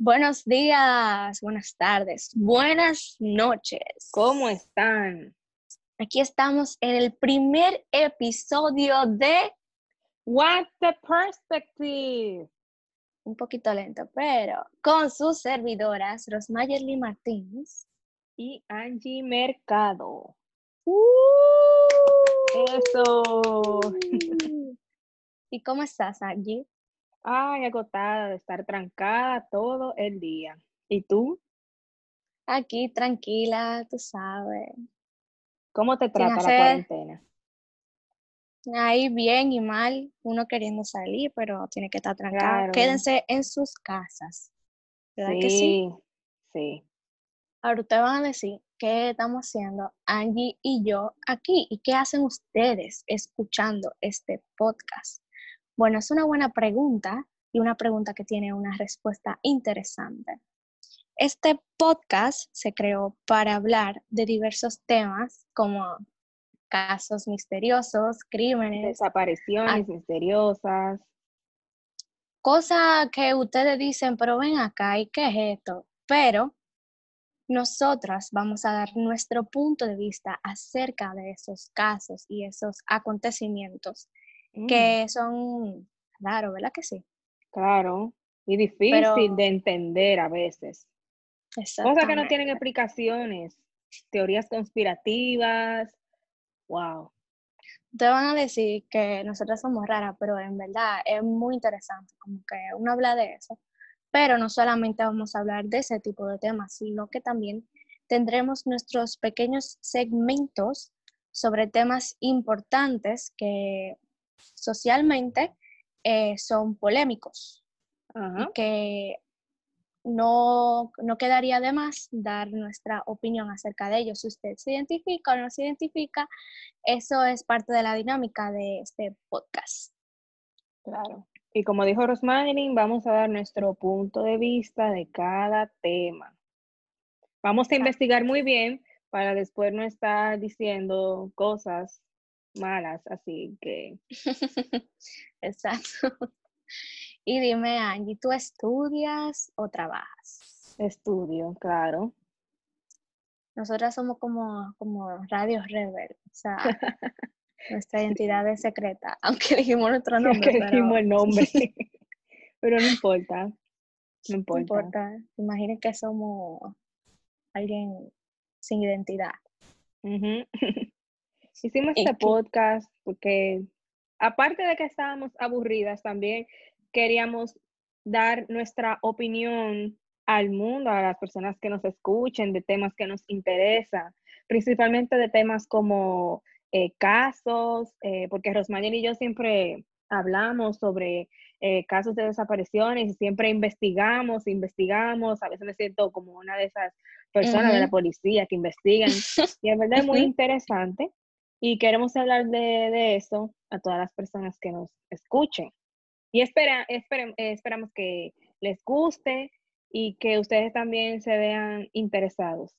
Buenos días, buenas tardes, buenas noches. ¿Cómo están? Aquí estamos en el primer episodio de What's the Perspective? Un poquito lento, pero con sus servidoras, Rosmayerly Martínez y Angie Mercado. ¡Uh! Eso. ¿Y cómo estás, Angie? Ay, agotada de estar trancada todo el día. ¿Y tú? Aquí tranquila, tú sabes. ¿Cómo te trata la cuarentena? Ahí bien y mal, uno queriendo salir, pero tiene que estar trancado. Quédense en sus casas. ¿Verdad sí, que sí? Sí. Ahora ustedes van a decir, ¿qué estamos haciendo Angie y yo aquí? ¿Y qué hacen ustedes escuchando este podcast? Bueno, es una buena pregunta y una pregunta que tiene una respuesta interesante. Este podcast se creó para hablar de diversos temas como casos misteriosos, crímenes, desapariciones misteriosas. Cosas que ustedes dicen, pero ven acá, ¿y qué es esto? Pero nosotras vamos a dar nuestro punto de vista acerca de esos casos y esos acontecimientos Mm. que son, claro, ¿verdad que sí? Claro, y difícil de entender a veces. Cosas que no tienen explicaciones, teorías conspirativas, wow. Te van a decir que nosotros somos raras, pero en verdad es muy interesante, como que uno habla de eso. Pero no solamente vamos a hablar de ese tipo de temas, sino que también tendremos nuestros pequeños segmentos sobre temas importantes que socialmente eh, son polémicos y que no, no, quedaría de más dar nuestra opinión acerca de ellos. Si usted se identifica o no se identifica, eso es parte de la dinámica de este podcast. Claro. Y como dijo Rosmarin, vamos a dar nuestro punto de vista de cada tema. Vamos a investigar muy bien para después no estar diciendo cosas malas, así que. Exacto. Y dime, Angie, ¿tú estudias o trabajas? Estudio, claro. Nosotras somos como, como Radio Rebel, o sea, nuestra identidad es secreta, aunque dijimos nuestro nombre. Aunque dijimos el nombre, pero no importa. No importa. No importa. Imaginen que somos alguien sin identidad. Hicimos este podcast porque, aparte de que estábamos aburridas, también queríamos dar nuestra opinión al mundo, a las personas que nos escuchen, de temas que nos interesan, principalmente de temas como eh, casos, eh, porque Rosmayer y yo siempre hablamos sobre eh, casos de desapariciones y siempre investigamos, investigamos, a veces me siento como una de esas personas de la policía que investigan. Y en verdad es muy interesante y queremos hablar de, eso a todas las personas que nos escuchen. Y espera, esperamos que les guste y que ustedes también se vean interesados.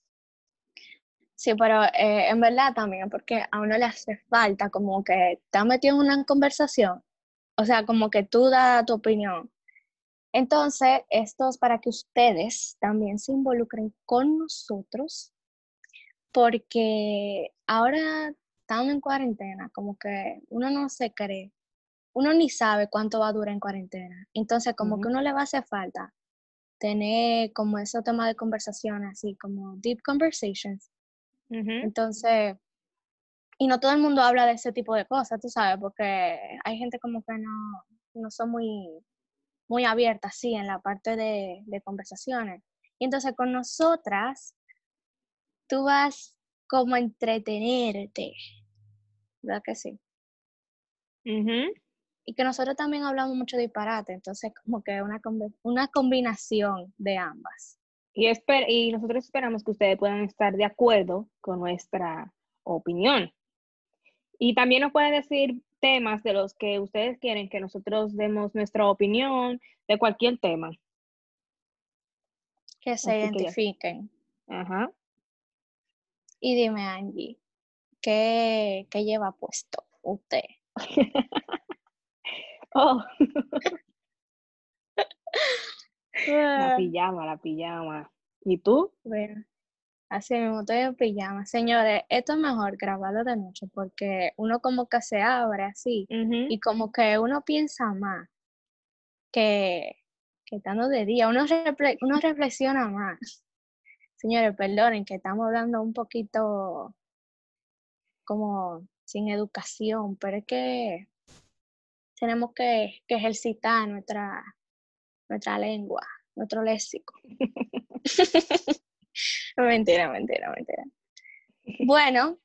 Sí, pero eh, en verdad también, porque a uno le hace falta como que está metido en una conversación, o sea, como que tú das tu opinión. Entonces, esto es para que ustedes también se involucren con nosotros, porque ahora estando en cuarentena, como que uno no se cree, uno ni sabe cuánto va a durar en cuarentena. Entonces, como que uno le va a hacer falta tener como ese tema de conversación, así como deep conversations. Entonces, y no todo el mundo habla de ese tipo de cosas, tú sabes, porque hay gente como que no, no son muy, muy abiertas, sí, en la parte de, de conversaciones. Y entonces con nosotras, tú vas como entretenerte, ¿verdad que sí? Y que nosotros también hablamos mucho de disparate, entonces como que una, una combinación de ambas. Y, y nosotros esperamos que ustedes puedan estar de acuerdo con nuestra opinión. Y también nos pueden decir temas de los que ustedes quieren que nosotros demos nuestra opinión de cualquier tema. Que se identifiquen. Ajá. Y dime, Angie, ¿qué, lleva puesto usted? oh. La pijama, la pijama. ¿Y tú? Bueno, así mismo estoy en pijama. Señores, esto es mejor grabarlo de noche porque uno como que se abre así y como que uno piensa más que, que estando de día, uno, uno reflexiona más. Señores, perdonen que estamos hablando un poquito como sin educación, pero es que tenemos que, que ejercitar nuestra, nuestra lengua, nuestro léxico. mentira, mentira, mentira. Bueno,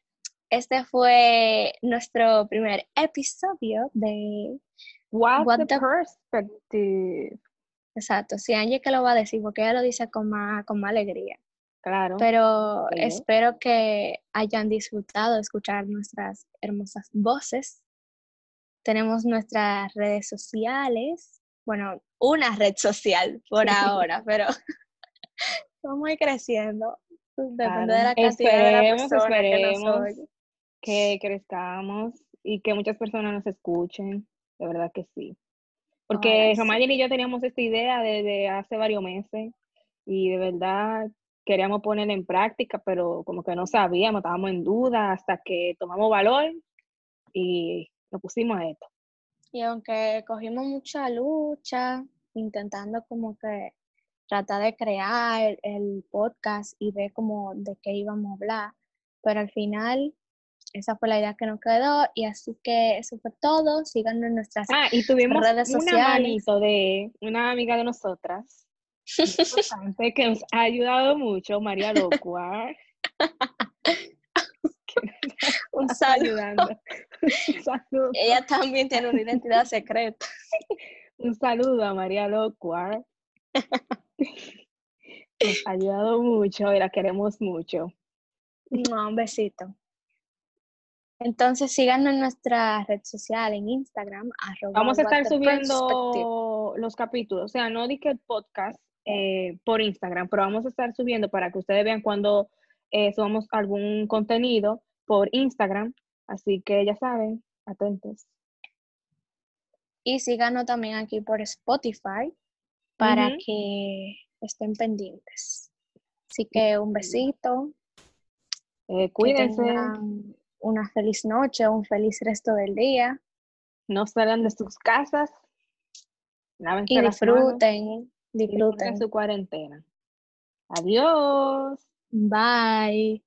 este fue nuestro primer episodio de What, the, Perspective. Exacto, sí, Angie que lo va a decir porque ella lo dice con más, con más alegría. Claro. Pero espero que hayan disfrutado escuchar nuestras hermosas voces. Tenemos nuestras redes sociales, bueno, una red social por ahora, pero vamos a ir creciendo. Depende de la cantidad de personas que, que crezcamos y que muchas personas nos escuchen, de verdad que sí. Porque Romayen y yo teníamos esta idea desde hace varios meses y de verdad queríamos poner en práctica, pero como que no sabíamos, estábamos en duda hasta que tomamos valor y nos pusimos a esto. Y aunque cogimos mucha lucha, intentando como que tratar de crear el podcast y ver como de qué íbamos a hablar, pero al final esa fue la idea que nos quedó y así que eso fue todo. Síganos en nuestras ah, y tuvimos redes sociales. De una amiga de nosotras que nos ha ayudado mucho, María Locua. Un saludo. Un saludo. Ella también tiene una identidad secreta. Un saludo a María Locuar. Nos ha ayudado mucho y la queremos mucho. un besito. Entonces síganos en nuestra red social, en Instagram. Vamos a estar subiendo los capítulos, o sea, no di que el podcast, eh, por Instagram, pero vamos a estar subiendo para que ustedes vean cuando eh, subamos algún contenido por Instagram. Así que ya saben, atentos. Y síganos también aquí por Spotify para que estén pendientes. Así que un besito. Eh, cuídense. una feliz noche, un feliz resto del día. No salgan de sus casas. y disfruten. Disfruten su cuarentena. Adiós. Bye.